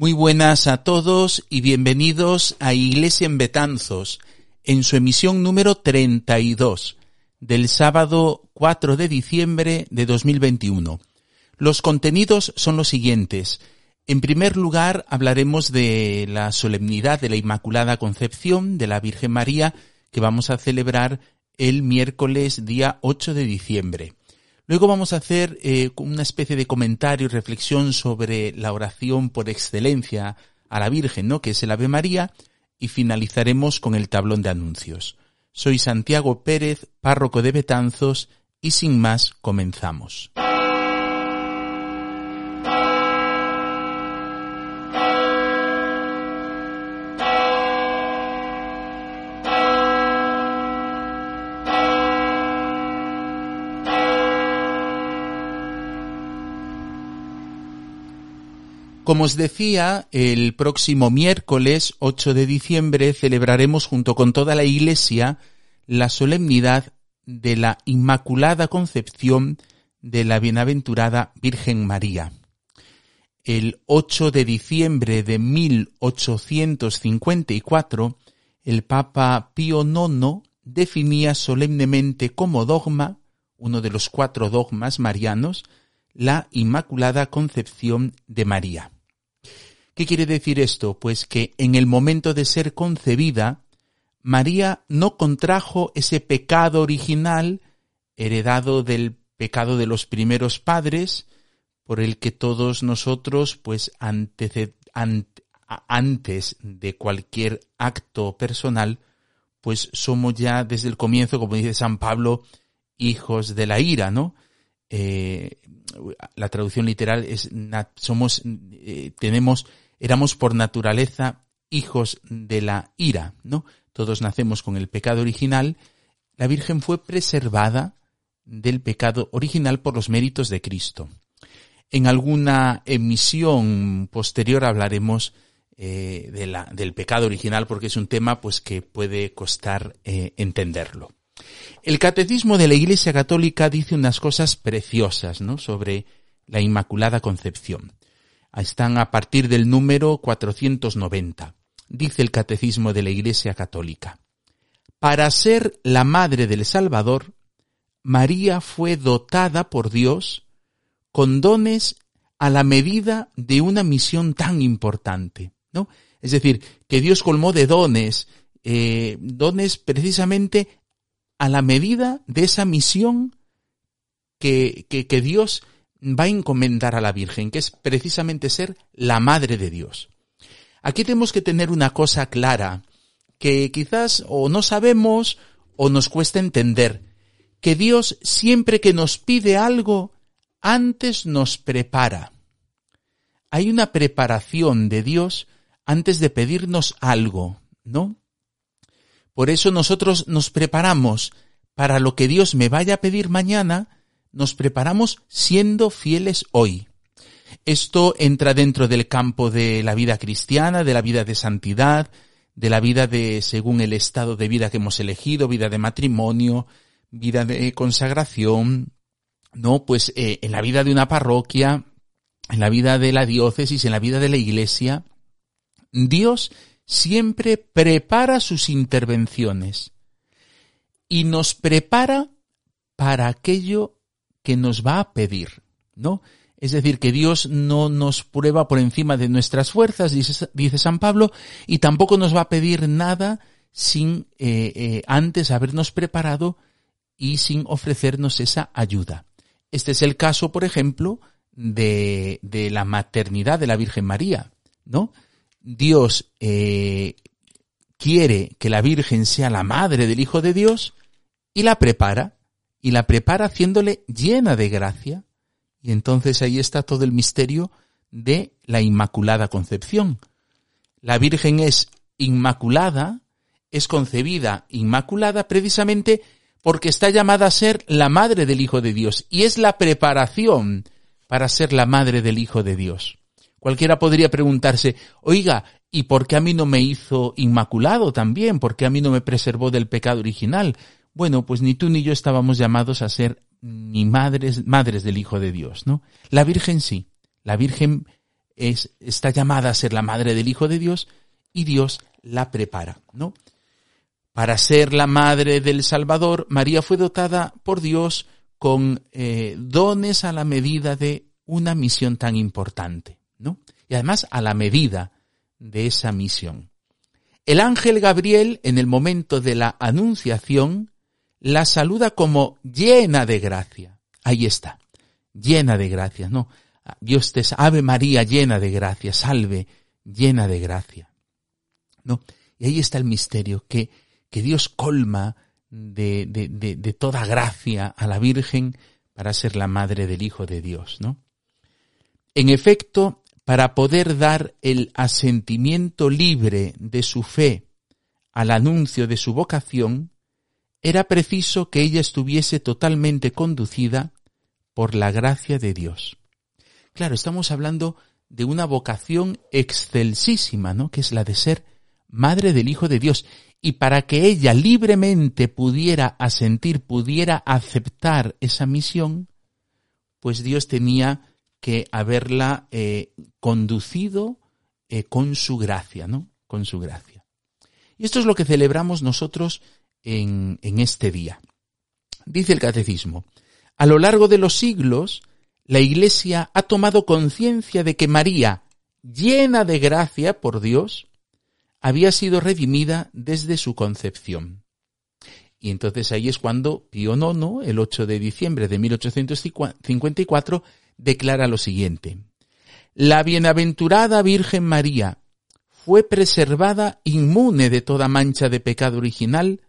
Muy buenas a todos y bienvenidos a Iglesia en Betanzos, en su emisión número 32, del sábado 4 de diciembre de 2021. Los contenidos son los siguientes. En primer lugar, hablaremos de la solemnidad de la Inmaculada Concepción de la Virgen María que vamos a celebrar el miércoles día 8 de diciembre. Luego vamos a hacer eh, una especie de comentario y reflexión sobre la oración por excelencia a la Virgen, ¿no? Que es el Ave María, y finalizaremos con el tablón de anuncios. Soy Santiago Pérez, párroco de Betanzos, y sin más comenzamos. Como os decía, el próximo miércoles 8 de diciembre celebraremos junto con toda la Iglesia la solemnidad de la Inmaculada Concepción de la Bienaventurada Virgen María. El 8 de diciembre de 1854, el Papa Pío IX definía solemnemente como dogma, uno de los cuatro dogmas marianos, la Inmaculada Concepción de María. ¿Qué quiere decir esto? Pues que en el momento de ser concebida, María no contrajo ese pecado original heredado del pecado de los primeros padres, por el que todos nosotros, pues antes de cualquier acto personal, pues somos ya desde el comienzo, como dice San Pablo, hijos de la ira, ¿no? Eh, la traducción literal es somos eh, tenemos éramos por naturaleza hijos de la ira, ¿no? Todos nacemos con el pecado original. La Virgen fue preservada del pecado original por los méritos de Cristo. En alguna emisión posterior hablaremos eh, del pecado original porque es un tema pues que puede costar eh, entenderlo. El catecismo de la Iglesia Católica dice unas cosas preciosas, ¿no? sobre la Inmaculada Concepción están a partir del número 490. Dice el Catecismo de la Iglesia Católica. Para ser la madre del Salvador, María fue dotada por Dios con dones a la medida de una misión tan importante, ¿no? Es decir, que Dios colmó de dones, eh, dones precisamente a la medida de esa misión que, que, que Dios va a encomendar a la Virgen, que es precisamente ser la Madre de Dios. Aquí tenemos que tener una cosa clara, que quizás o no sabemos o nos cuesta entender, que Dios siempre que nos pide algo, antes nos prepara. Hay una preparación de Dios antes de pedirnos algo, ¿no? Por eso nosotros nos preparamos para lo que Dios me vaya a pedir mañana, nos preparamos siendo fieles hoy. Esto entra dentro del campo de la vida cristiana, de la vida de santidad, de la vida de según el estado de vida que hemos elegido, vida de matrimonio, vida de consagración, no, pues eh, en la vida de una parroquia, en la vida de la diócesis, en la vida de la iglesia, Dios siempre prepara sus intervenciones y nos prepara para aquello que nos va a pedir, ¿no? Es decir, que Dios no nos prueba por encima de nuestras fuerzas, dice, San Pablo, y tampoco nos va a pedir nada sin eh, eh, antes habernos preparado y sin ofrecernos esa ayuda. Este es el caso, por ejemplo, de, la maternidad de la Virgen María, ¿no? Dios eh, quiere que la Virgen sea la madre del Hijo de Dios y la prepara y la prepara haciéndole llena de gracia. Y entonces ahí está todo el misterio de la Inmaculada Concepción. La Virgen es inmaculada, es concebida inmaculada precisamente porque está llamada a ser la madre del Hijo de Dios y es la preparación para ser la madre del Hijo de Dios. Cualquiera podría preguntarse, oiga, ¿y por qué a mí no me hizo inmaculado también? ¿Por qué a mí no me preservó del pecado original? Bueno, pues ni tú ni yo estábamos llamados a ser ni madres, madres del Hijo de Dios, ¿no? La Virgen sí. La Virgen es, está llamada a ser la madre del Hijo de Dios y Dios la prepara, ¿no? Para ser la madre del Salvador, María fue dotada por Dios con eh, dones a la medida de una misión tan importante, ¿no? Y además a la medida de esa misión. El ángel Gabriel, en el momento de la anunciación, la saluda como llena de gracia. Ahí está, llena de gracia, ¿no? Dios te Ave María llena de gracia, salve, llena de gracia. ¿No? Y ahí está el misterio, que, que Dios colma de, de, de, de, toda gracia a la Virgen para ser la madre del Hijo de Dios, ¿no? En efecto, para poder dar el asentimiento libre de su fe al anuncio de su vocación, era preciso que ella estuviese totalmente conducida por la gracia de Dios. Claro, estamos hablando de una vocación excelsísima, ¿no? Que es la de ser madre del Hijo de Dios. Y para que ella libremente pudiera asentir, pudiera aceptar esa misión, pues Dios tenía que haberla eh, conducido eh, con su gracia, ¿no? Con su gracia. Y esto es lo que celebramos nosotros en, este día. Dice el catecismo, a lo largo de los siglos, la Iglesia ha tomado conciencia de que María, llena de gracia por Dios, había sido redimida desde su concepción. Y entonces ahí es cuando Pío IX, el 8 de diciembre de 1854, declara lo siguiente. La bienaventurada Virgen María fue preservada inmune de toda mancha de pecado original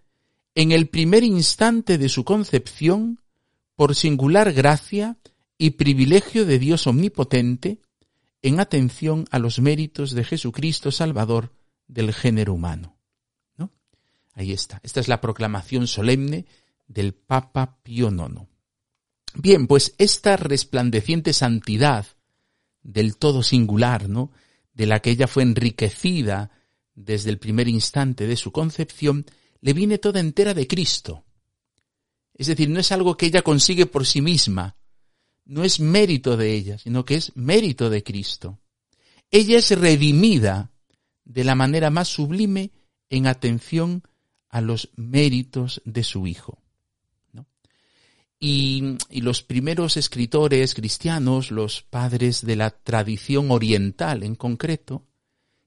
en el primer instante de su concepción por singular gracia y privilegio de Dios omnipotente en atención a los méritos de Jesucristo Salvador del género humano. ¿No? Ahí está. Esta es la proclamación solemne del Papa Pío IX. Bien, pues esta resplandeciente santidad del todo singular, ¿no? De la que ella fue enriquecida desde el primer instante de su concepción, le viene toda entera de Cristo. Es decir, no es algo que ella consigue por sí misma, no es mérito de ella, sino que es mérito de Cristo. Ella es redimida de la manera más sublime en atención a los méritos de su Hijo. Y, y, los primeros escritores cristianos, los padres de la tradición oriental en concreto,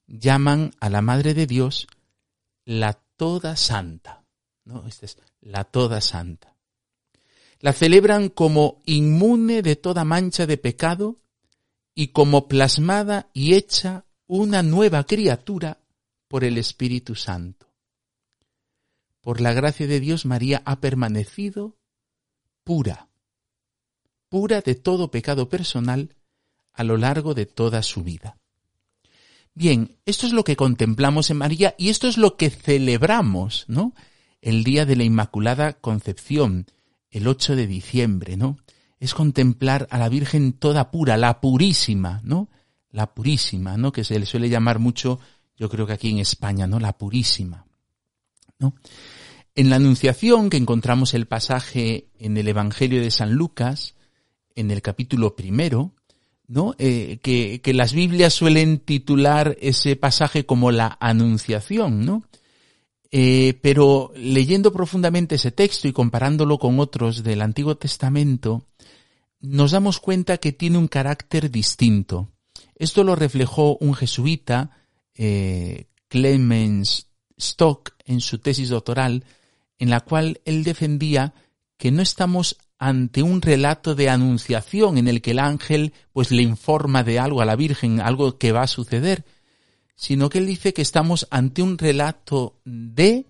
llaman a la Madre de Dios la Toda Santa. ¿no? Esta es la Toda Santa la celebran como inmune de toda mancha de pecado y como plasmada y hecha una nueva criatura por el Espíritu Santo. Por la gracia de Dios, María ha permanecido pura, pura de todo pecado personal a lo largo de toda su vida. Bien, esto es lo que contemplamos en María y esto es lo que celebramos, ¿no? El día de la Inmaculada Concepción, el 8 de diciembre, ¿no? Es contemplar a la Virgen toda pura, la purísima, ¿no? La purísima, ¿no? Que se le suele llamar mucho, yo creo que aquí en España, ¿no? La purísima, ¿no? En la Anunciación, que encontramos el pasaje en el Evangelio de San Lucas, en el capítulo primero, Eh, que, que las Biblias suelen titular ese pasaje como la Anunciación, ¿no? Eh, pero leyendo profundamente ese texto y comparándolo con otros del Antiguo Testamento, nos damos cuenta que tiene un carácter distinto. Esto lo reflejó un jesuita, eh, Clemens Stock, en su tesis doctoral, en la cual él defendía que no estamos ante un relato de anunciación en el que el ángel pues le informa de algo a la Virgen, algo que va a suceder, sino que él dice que estamos ante un relato de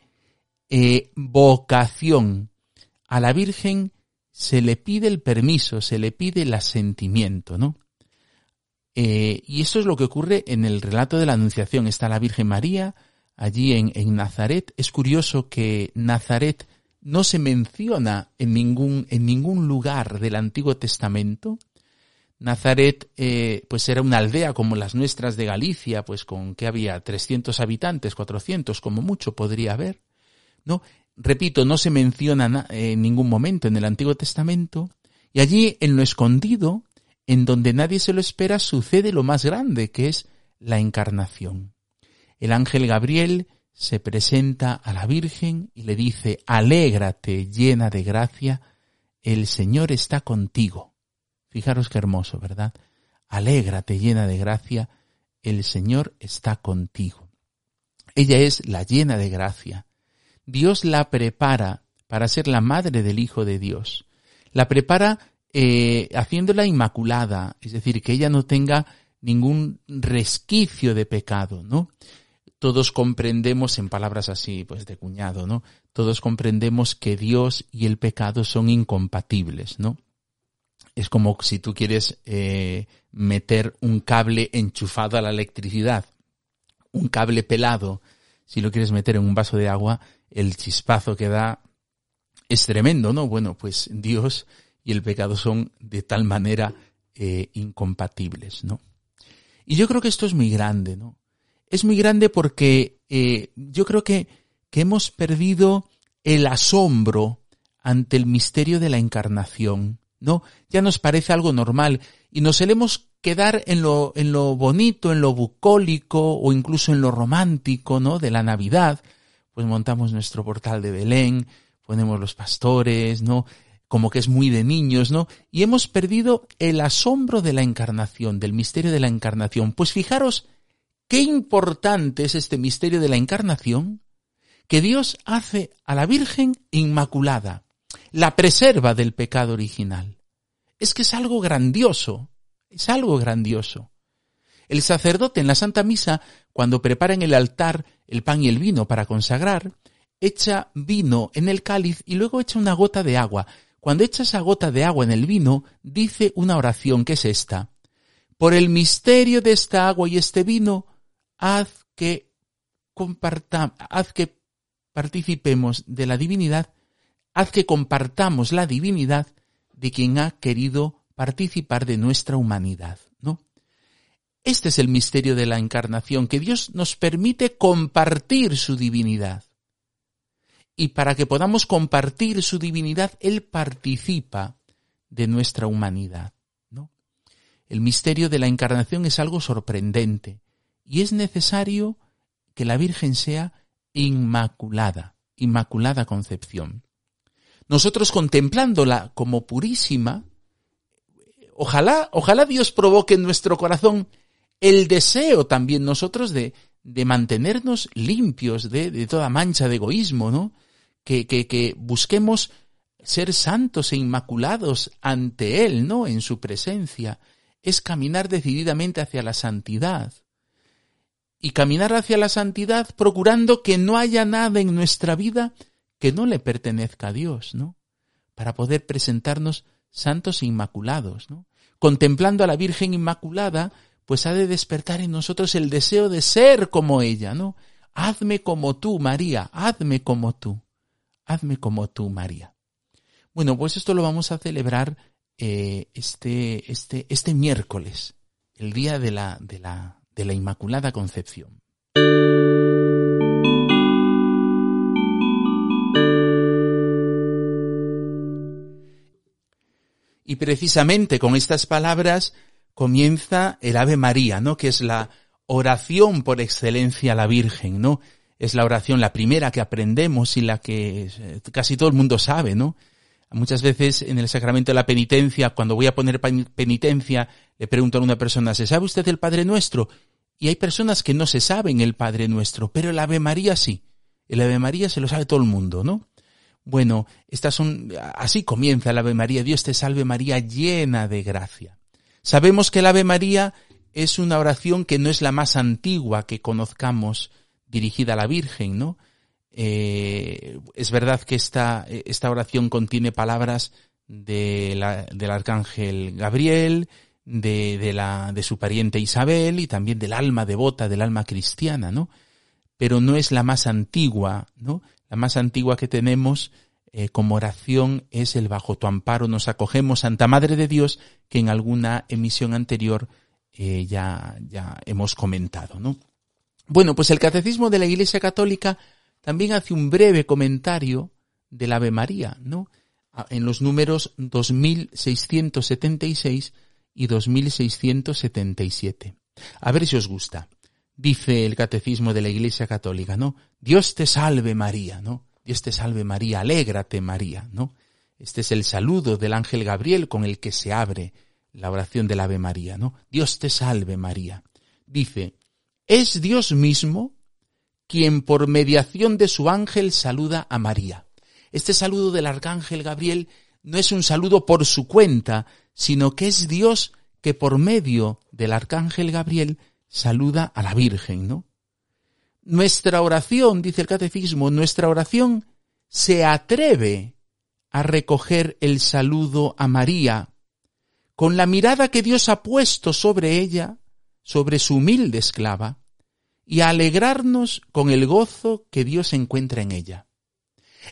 eh, vocación. A la Virgen se le pide el permiso, se le pide el asentimiento, ¿no? Eh, y esto es lo que ocurre en el relato de la Anunciación. Está la Virgen María allí en, en Nazaret. Es curioso que Nazaret no se menciona en ningún, en ningún lugar del Antiguo Testamento. Nazaret, eh, pues era una aldea como las nuestras de Galicia, pues con que había 300 habitantes, 400 como mucho podría haber. No, repito, no se menciona en ningún momento en el Antiguo Testamento. Y allí, en lo escondido, en donde nadie se lo espera, sucede lo más grande, que es la encarnación. El ángel Gabriel se presenta a la Virgen y le dice, alégrate llena de gracia, el Señor está contigo. Fijaros qué hermoso, ¿verdad? Alégrate llena de gracia, el Señor está contigo. Ella es la llena de gracia. Dios la prepara para ser la madre del Hijo de Dios. La prepara eh, haciéndola inmaculada, es decir, que ella no tenga ningún resquicio de pecado, ¿no? Todos comprendemos, en palabras así, pues de cuñado, ¿no? Todos comprendemos que Dios y el pecado son incompatibles, ¿no? Es como si tú quieres eh, meter un cable enchufado a la electricidad, un cable pelado, si lo quieres meter en un vaso de agua, el chispazo que da es tremendo, ¿no? Bueno, pues Dios y el pecado son de tal manera eh, incompatibles, ¿no? Y yo creo que esto es muy grande, ¿no? Es muy grande porque eh, yo creo que, que hemos perdido el asombro ante el misterio de la encarnación, ¿no? Ya nos parece algo normal y nos solemos quedar en lo, en lo bonito, en lo bucólico o incluso en lo romántico, ¿no? De la Navidad. Pues montamos nuestro portal de Belén, ponemos los pastores, ¿no? como que es muy de niños, ¿no? Y hemos perdido el asombro de la encarnación, del misterio de la encarnación. Pues fijaros qué importante es este misterio de la encarnación que Dios hace a la Virgen Inmaculada, la preserva del pecado original. Es que es algo grandioso, es algo grandioso. El sacerdote en la Santa Misa, cuando prepara en el altar el pan y el vino para consagrar, echa vino en el cáliz y luego echa una gota de agua. Cuando echa esa gota de agua en el vino, dice una oración que es esta. Por el misterio de esta agua y este vino, haz que haz que participemos de la divinidad, haz que compartamos la divinidad de quien ha querido participar de nuestra humanidad, ¿no? Este es el misterio de la encarnación, que Dios nos permite compartir su divinidad y para que podamos compartir su divinidad, Él participa de nuestra humanidad. ¿no? El misterio de la encarnación es algo sorprendente y es necesario que la Virgen sea inmaculada, inmaculada concepción. Nosotros contemplándola como purísima, ojalá, ojalá Dios provoque en nuestro corazón el deseo también nosotros de, de mantenernos limpios de, de, toda mancha de egoísmo, ¿no? que, que, que busquemos ser santos e inmaculados ante Él, ¿no? En su presencia. Es caminar decididamente hacia la santidad. Y caminar hacia la santidad procurando que no haya nada en nuestra vida que no le pertenezca a Dios, ¿no? Para poder presentarnos santos e inmaculados, ¿no? Contemplando a la Virgen Inmaculada, pues ha de despertar en nosotros el deseo de ser como ella, ¿no? Hazme como tú, María, hazme como tú hazme como tú, María. Bueno, pues esto lo vamos a celebrar eh, este, este, este miércoles, el día de la, de la, de la Inmaculada Concepción. Y precisamente con estas palabras comienza el Ave María, ¿no? Que es la oración por excelencia a la Virgen, ¿no? es la oración la primera que aprendemos y la que eh, casi todo el mundo sabe, ¿no? Muchas veces en el sacramento de la penitencia, cuando voy a poner penitencia, le pregunto a una persona, ¿se sabe usted el Padre Nuestro? Y hay personas que no se saben el Padre Nuestro, pero el Ave María sí. El Ave María se lo sabe todo el mundo, ¿no? Bueno, estas son, así comienza el Ave María. Dios te salve María llena de gracia. Sabemos que el Ave María es una oración que no es la más antigua que conozcamos, dirigida a la Virgen, ¿no? Eh, es verdad que esta, esta oración contiene palabras de la, del arcángel Gabriel, de, de, la, de su pariente Isabel y también del alma devota, del alma cristiana, ¿no? Pero no es la más antigua, ¿no? La más antigua que tenemos eh, como oración es el bajo tu amparo nos acogemos, Santa Madre de Dios, que en alguna emisión anterior eh, ya, ya hemos comentado, ¿no? Bueno, pues el Catecismo de la Iglesia Católica también hace un breve comentario del Ave María, ¿no? En los números 2676 y 2677. A ver si os gusta. Dice el Catecismo de la Iglesia Católica, ¿no? Dios te salve María, ¿no? Dios te salve María, alégrate María, ¿no? Este es el saludo del ángel Gabriel con el que se abre la oración del Ave María, ¿no? Dios te salve María. Dice, es Dios mismo quien por mediación de su ángel saluda a María. Este saludo del arcángel Gabriel no es un saludo por su cuenta, sino que es Dios que por medio del arcángel Gabriel saluda a la Virgen, ¿no? Nuestra oración, dice el catecismo, nuestra oración se atreve a recoger el saludo a María con la mirada que Dios ha puesto sobre ella, sobre su humilde esclava, y a alegrarnos con el gozo que Dios encuentra en ella.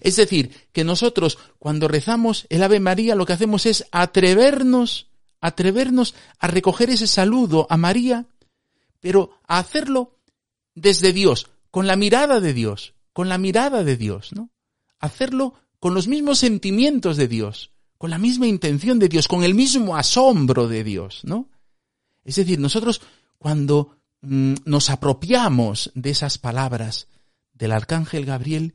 Es decir, que nosotros cuando rezamos el Ave María lo que hacemos es atrevernos, atrevernos a recoger ese saludo a María, pero a hacerlo desde Dios, con la mirada de Dios, con la mirada de Dios, ¿no? Hacerlo con los mismos sentimientos de Dios, con la misma intención de Dios, con el mismo asombro de Dios, ¿no? Es decir, nosotros cuando nos apropiamos de esas palabras del arcángel Gabriel,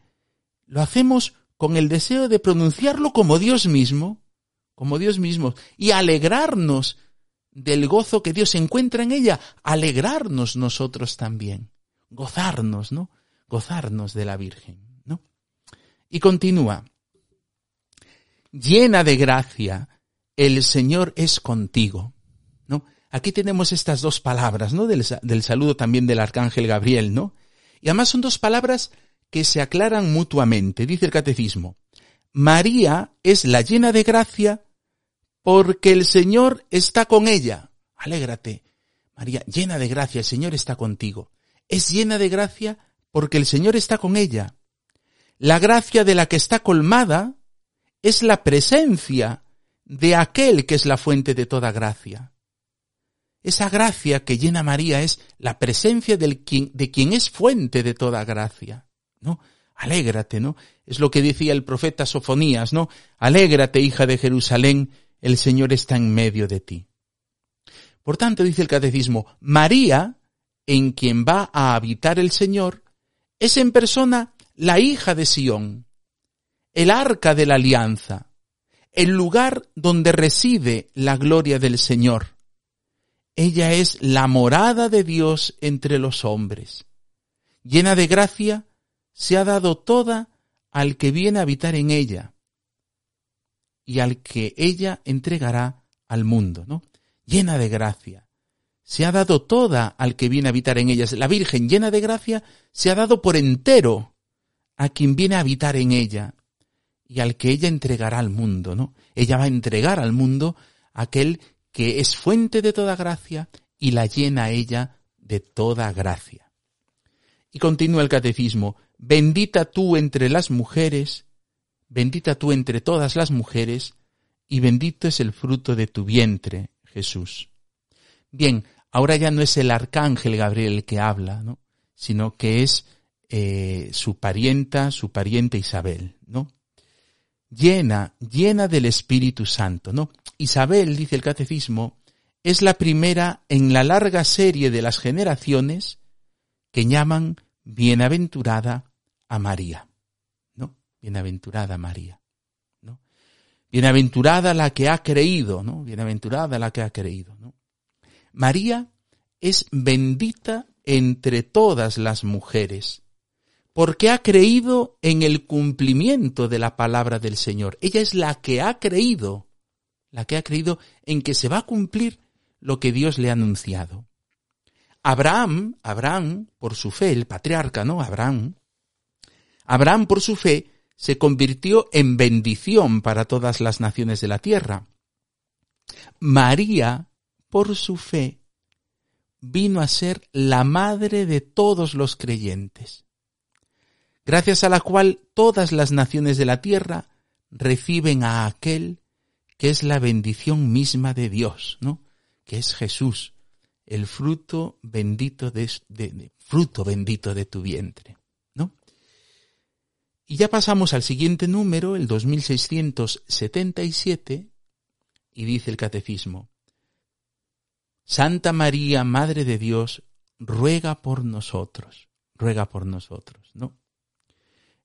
lo hacemos con el deseo de pronunciarlo como Dios mismo, como Dios mismo, y alegrarnos del gozo que Dios encuentra en ella, alegrarnos nosotros también gozarnos, ¿no? Gozarnos de la Virgen, ¿no? Y continúa. Llena de gracia, el Señor es contigo, ¿no? Aquí tenemos estas dos palabras, ¿no? Del, del saludo también del arcángel Gabriel, ¿no? Y además son dos palabras que se aclaran mutuamente, dice el catecismo. María es la llena de gracia porque el Señor está con ella. Alégrate. María, llena de gracia, el Señor está contigo es llena de gracia porque el Señor está con ella. La gracia de la que está colmada es la presencia de aquel que es la fuente de toda gracia. Esa gracia que llena María es la presencia quien, de quien es fuente de toda gracia. ¿No? Alégrate, ¿no? Es lo que decía el profeta Sofonías, ¿no? Alégrate, hija de Jerusalén, el Señor está en medio de ti. Por tanto, dice el catecismo, María en quien va a habitar el Señor, es en persona la hija de Sión, el arca de la alianza, el lugar donde reside la gloria del Señor. Ella es la morada de Dios entre los hombres. Llena de gracia, se ha dado toda al que viene a habitar en ella y al que ella entregará al mundo, ¿no? Llena de gracia se ha dado toda al que viene a habitar en ellas. La Virgen llena de gracia se ha dado por entero a quien viene a habitar en ella y al que ella entregará al mundo, ¿no? Ella va a entregar al mundo aquel que es fuente de toda gracia y la llena ella de toda gracia. Y continúa el catecismo, bendita tú entre las mujeres, bendita tú entre todas las mujeres, y bendito es el fruto de tu vientre, Jesús. Bien, ahora ya no es el arcángel Gabriel el que habla, ¿no? sino que es eh, su parienta, su pariente Isabel, ¿no? Llena, llena del Espíritu Santo, ¿no? Isabel, dice el catecismo, es la primera en la larga serie de las generaciones que llaman bienaventurada a María, ¿no? Bienaventurada María, ¿no? Bienaventurada la que ha creído, ¿no? Bienaventurada la que ha creído, ¿no? María es bendita entre todas las mujeres, porque ha creído en el cumplimiento de la palabra del Señor. Ella es la que ha creído, la que ha creído en que se va a cumplir lo que Dios le ha anunciado. Abraham, Abraham, por su fe, el patriarca, ¿no? Abraham, Abraham por su fe se convirtió en bendición para todas las naciones de la tierra. María por su fe, vino a ser la madre de todos los creyentes, gracias a la cual todas las naciones de la tierra reciben a aquel que es la bendición misma de Dios, ¿no? Que es Jesús, el fruto bendito de, fruto bendito de tu vientre, ¿no? Y ya pasamos al siguiente número, el 2677, y dice el catecismo, Santa María, Madre de Dios, ruega por nosotros, ruega por nosotros, ¿no?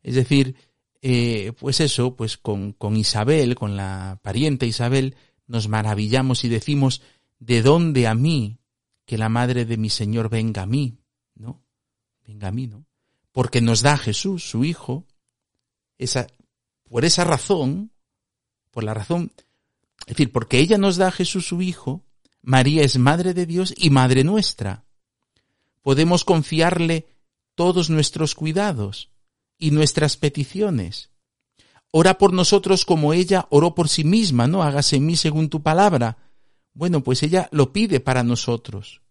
Es decir, eh, pues eso, pues con, con Isabel, con la pariente Isabel, nos maravillamos y decimos, ¿de dónde a mí que la madre de mi Señor venga a mí? ¿No? Venga a mí, ¿no? Porque nos da Jesús, su Hijo, esa, por esa razón, por la razón, es decir, porque ella nos da a Jesús su Hijo, María es Madre de Dios y Madre nuestra. Podemos confiarle todos nuestros cuidados, y nuestras peticiones. Ora por nosotros como ella oró por sí misma, ¿no? Hágase en mí según tu palabra. Bueno, pues ella lo pide para nosotros.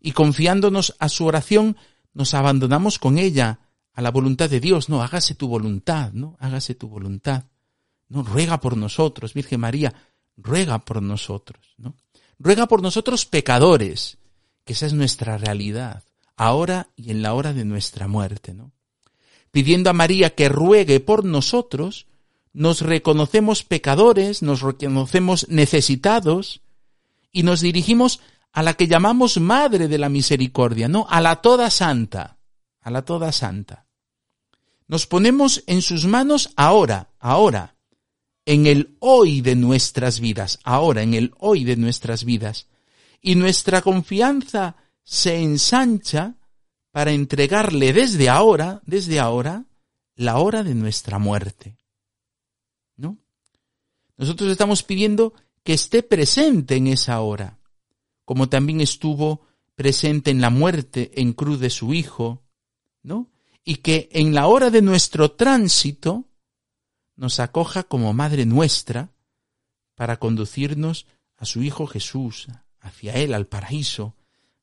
Y confiándonos a su oración, nos abandonamos con ella a la voluntad de Dios. No, hágase tu voluntad, ¿no? Hágase tu voluntad. No, ruega por nosotros, Virgen María, ruega por nosotros, ¿no? Ruega por nosotros pecadores, que esa es nuestra realidad, ahora y en la hora de nuestra muerte, ¿no? Pidiendo a María que ruegue por nosotros, nos reconocemos pecadores, nos reconocemos necesitados y nos dirigimos a la que llamamos Madre de la Misericordia, no, a la toda santa, a la toda santa. Nos ponemos en sus manos ahora, ahora, en el hoy de nuestras vidas, ahora, en el hoy de nuestras vidas. Y nuestra confianza se ensancha para entregarle desde ahora, desde ahora, la hora de nuestra muerte. ¿No? Nosotros estamos pidiendo que esté presente en esa hora, como también estuvo presente en la muerte en cruz de su Hijo, ¿no? Y que en la hora de nuestro tránsito nos acoja como Madre nuestra para conducirnos a su Hijo Jesús, hacia Él, al paraíso,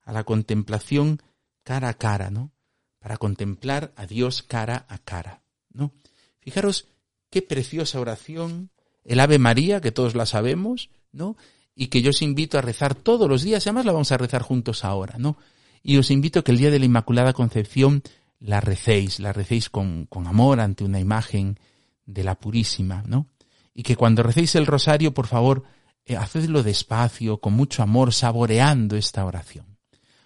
a la contemplación cara a cara, ¿no? Para contemplar a Dios cara a cara, ¿no? Fijaros qué preciosa oración, el Ave María, que todos la sabemos, ¿no? Y que yo os invito a rezar todos los días, además la vamos a rezar juntos ahora, ¿no? Y os invito a que el día de la Inmaculada Concepción la recéis, la recéis con, con amor ante una imagen de la Purísima, ¿no? Y que cuando recéis el rosario, por favor, eh, hacedlo despacio, con mucho amor, saboreando esta oración.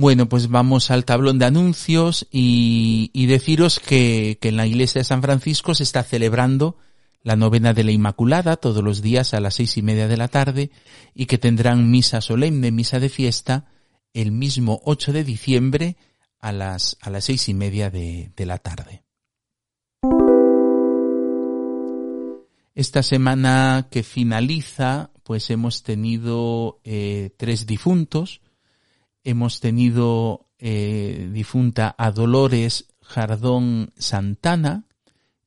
Bueno, pues vamos al tablón de anuncios y, deciros que, en la iglesia de San Francisco se está celebrando la novena de la Inmaculada todos los días a las seis y media de la tarde y que tendrán misa solemne, misa de fiesta, el mismo 8 de diciembre a las, a las seis y media de, de la tarde. Esta semana que finaliza, pues hemos tenido eh, tres difuntos, hemos tenido eh, difunta a Dolores Jardón Santana,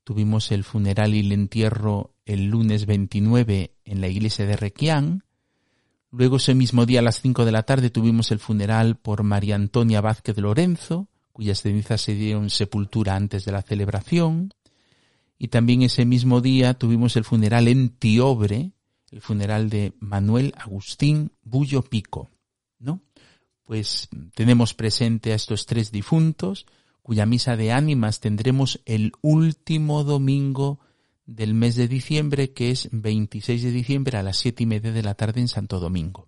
tuvimos el funeral y el entierro el lunes 29 en la iglesia de Requián, luego ese mismo día a las 5 de la tarde tuvimos el funeral por María Antonia Vázquez Lorenzo, cuyas cenizas se dieron sepultura antes de la celebración, y también ese mismo día tuvimos el funeral en Tiobre, el funeral de Manuel Agustín Bullo Pico. Pues tenemos presente a estos tres difuntos, cuya misa de ánimas tendremos el último domingo del mes de diciembre, que es 26 de diciembre a las siete y media de la tarde en Santo Domingo.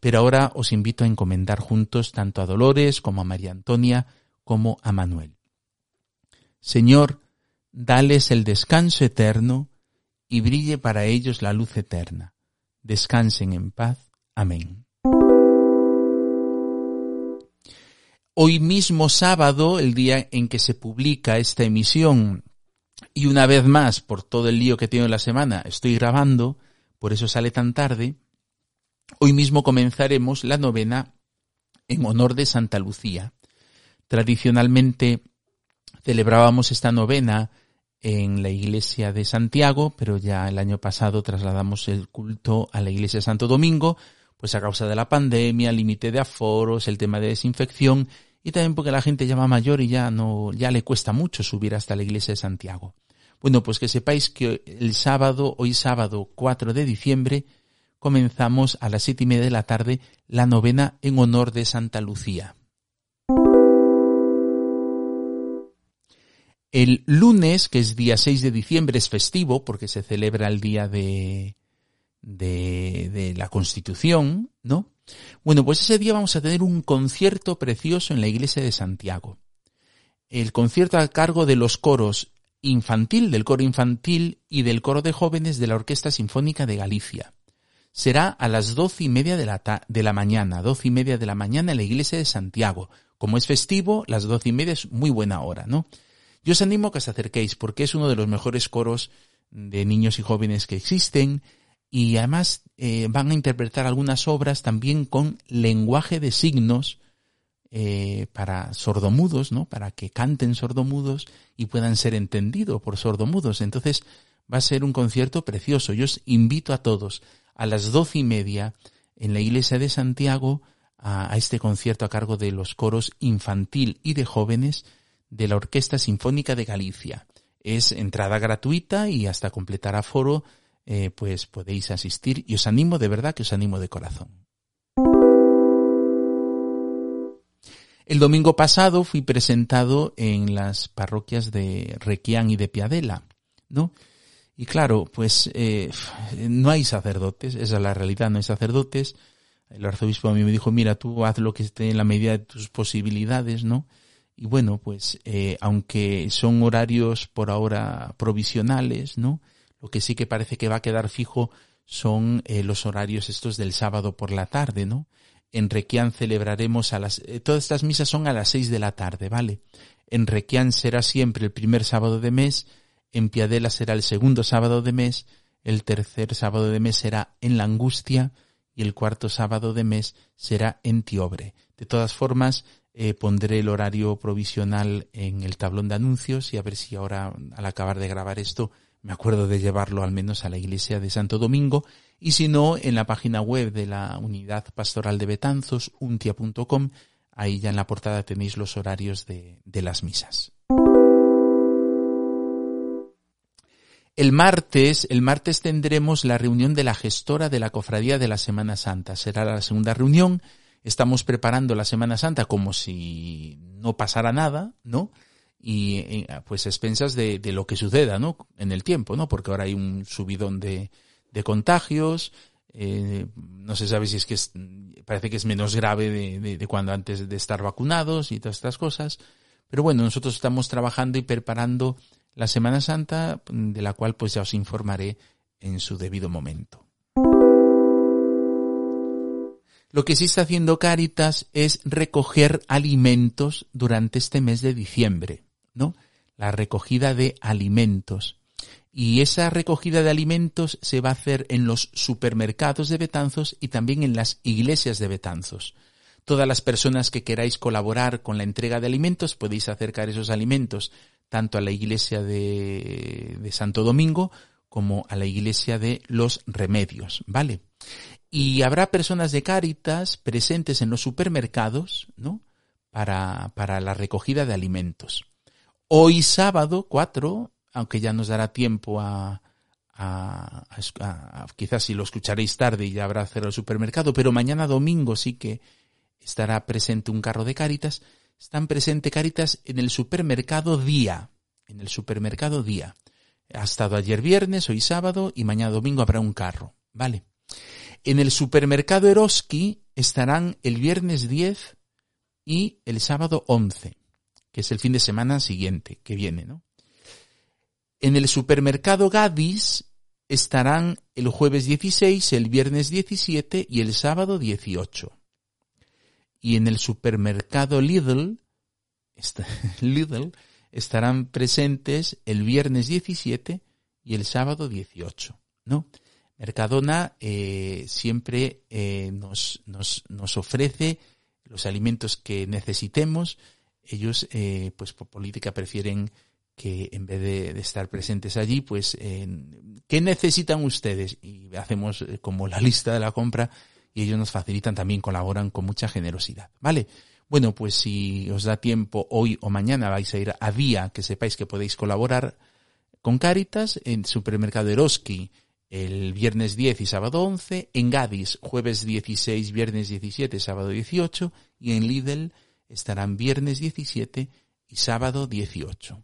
Pero ahora os invito a encomendar juntos tanto a Dolores como a María Antonia como a Manuel. Señor, dales el descanso eterno y brille para ellos la luz eterna. Descansen en paz. Amén. Hoy mismo sábado, el día en que se publica esta emisión, y una vez más, por todo el lío que tengo en la semana, estoy grabando, por eso sale tan tarde, hoy mismo comenzaremos la novena en honor de Santa Lucía. Tradicionalmente celebrábamos esta novena en la iglesia de Santiago, pero ya el año pasado trasladamos el culto a la iglesia de Santo Domingo, pues a causa de la pandemia, límite de aforos, el tema de desinfección y también porque la gente ya va mayor y ya no, ya le cuesta mucho subir hasta la iglesia de Santiago. Bueno, pues que sepáis que el sábado, hoy sábado 4 de diciembre, comenzamos a las siete y media de la tarde la novena en honor de Santa Lucía. El lunes, que es día 6 de diciembre, es festivo porque se celebra el día de, de, de, la Constitución, ¿no? Bueno, pues ese día vamos a tener un concierto precioso en la iglesia de Santiago. El concierto a cargo de los coros infantil, del coro infantil y del coro de jóvenes de la Orquesta Sinfónica de Galicia. Será a las doce y media de la, de la mañana, doce y media de la mañana en la iglesia de Santiago. Como es festivo, las doce y media es muy buena hora, ¿no? Yo os animo a que os acerquéis porque es uno de los mejores coros de niños y jóvenes que existen y además eh, van a interpretar algunas obras también con lenguaje de signos eh, para sordomudos, ¿no? Para que canten sordomudos y puedan ser entendidos por sordomudos. Entonces va a ser un concierto precioso. Yo os invito a todos a las doce y media en la iglesia de Santiago a, a este concierto a cargo de los coros infantil y de jóvenes de la Orquesta Sinfónica de Galicia. Es entrada gratuita y hasta completar aforo, eh, pues podéis asistir y os animo de verdad que os animo de corazón. El domingo pasado fui presentado en las parroquias de Requián y de Piadela, ¿no? Y claro, pues eh, no hay sacerdotes, esa es la realidad, no hay sacerdotes. El arzobispo a mí me dijo, mira, tú haz lo que esté en la medida de tus posibilidades, ¿no? Y bueno, pues eh, aunque son horarios por ahora provisionales, ¿no? Lo que sí que parece que va a quedar fijo son eh, los horarios estos del sábado por la tarde, ¿no? En Requián celebraremos a las... Eh, todas estas misas son a las seis de la tarde, ¿vale? En Requián será siempre el primer sábado de mes, en Piadela será el segundo sábado de mes, el tercer sábado de mes será en La Angustia y el cuarto sábado de mes será en Tiobre. De todas formas, eh, pondré el horario provisional en el tablón de anuncios y a ver si ahora, al acabar de grabar esto, me acuerdo de llevarlo al menos a la iglesia de Santo Domingo y si no, en la página web de la Unidad Pastoral de Betanzos, untia.com, ahí ya en la portada tenéis los horarios de, las misas. El martes, el martes tendremos la reunión de la gestora de la cofradía de la Semana Santa. Será la segunda reunión estamos preparando la Semana Santa como si no pasara nada, ¿no? Y eh, pues expensas de, de lo que suceda, ¿no? En el tiempo, ¿no? Porque ahora hay un subidón de, de contagios, eh, no se sabe si es que es, parece que es menos grave de, de, cuando antes de estar vacunados y todas estas cosas. Pero bueno, nosotros estamos trabajando y preparando la Semana Santa, de la cual pues ya os informaré en su debido momento. Lo que sí está haciendo Caritas es recoger alimentos durante este mes de diciembre, La recogida de alimentos. Y esa recogida de alimentos se va a hacer en los supermercados de Betanzos y también en las iglesias de Betanzos. Todas las personas que queráis colaborar con la entrega de alimentos podéis acercar esos alimentos tanto a la iglesia de, de Santo Domingo como a la iglesia de los remedios, ¿vale? Y habrá personas de Cáritas presentes en los supermercados, ¿no? Para, para la recogida de alimentos. Hoy sábado 4, aunque ya nos dará tiempo a, a, a, quizás si lo escucharéis tarde y ya habrá cerrado el supermercado, pero mañana domingo sí que estará presente un carro de Cáritas. Están presentes Cáritas en el supermercado día, en el supermercado día. Ha estado ayer viernes, hoy sábado y mañana domingo habrá un carro, ¿vale? En el supermercado Eroski estarán el viernes 10 y el sábado 11, que es el fin de semana siguiente que viene, ¿no? En el supermercado Gadis estarán el jueves 16, el viernes 17 y el sábado 18. y en el supermercado Lidl, Lidl estarán presentes el viernes 17 y el sábado 18, ¿no? Mercadona eh, siempre eh, nos, nos, nos, ofrece los alimentos que necesitemos. Ellos, eh, pues por política, prefieren que en vez de, estar presentes allí, pues, ¿qué necesitan ustedes? Y hacemos como la lista de la compra y ellos nos facilitan también, colaboran con mucha generosidad, ¿vale? Bueno, pues si os da tiempo hoy o mañana vais a ir a Día, que sepáis que podéis colaborar con Caritas en Supermercado Eroski el viernes 10 y sábado 11, en Gadis jueves 16, viernes 17, sábado 18 y en Lidl estarán viernes 17 y sábado 18.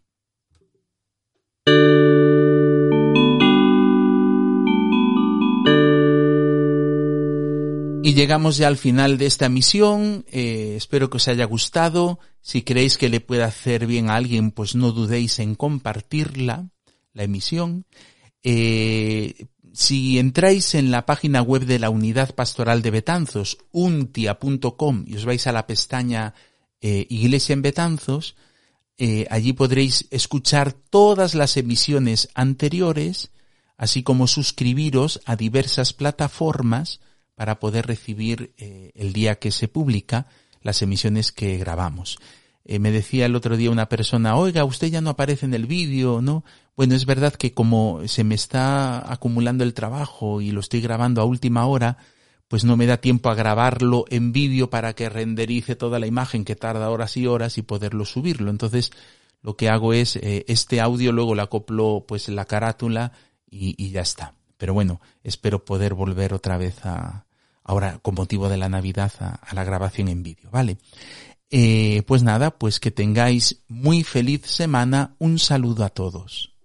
Y llegamos ya al final de esta misión. Eh, espero que os haya gustado. Si creéis que le puede hacer bien a alguien, pues no dudéis en compartirla, la emisión. Eh, si entráis en la página web de la Unidad Pastoral de Betanzos, untia.com, y os vais a la pestaña eh, Iglesia en Betanzos, allí podréis escuchar todas las emisiones anteriores, así como suscribiros a diversas plataformas para poder recibir eh, el día que se publica las emisiones que grabamos. Eh, me decía el otro día una persona, oiga, usted ya no aparece en el vídeo, ¿no? Bueno, es verdad que como se me está acumulando el trabajo y lo estoy grabando a última hora, pues no me da tiempo a grabarlo en vídeo para que renderice toda la imagen que tarda horas y horas y poderlo subirlo. Entonces, lo que hago es eh, este audio, luego le acoplo pues la carátula y, ya está. Pero bueno, espero poder volver otra vez a, ahora con motivo de la Navidad a, la grabación en vídeo, ¿vale? Eh, pues nada, pues que tengáis muy feliz semana, un saludo a todos.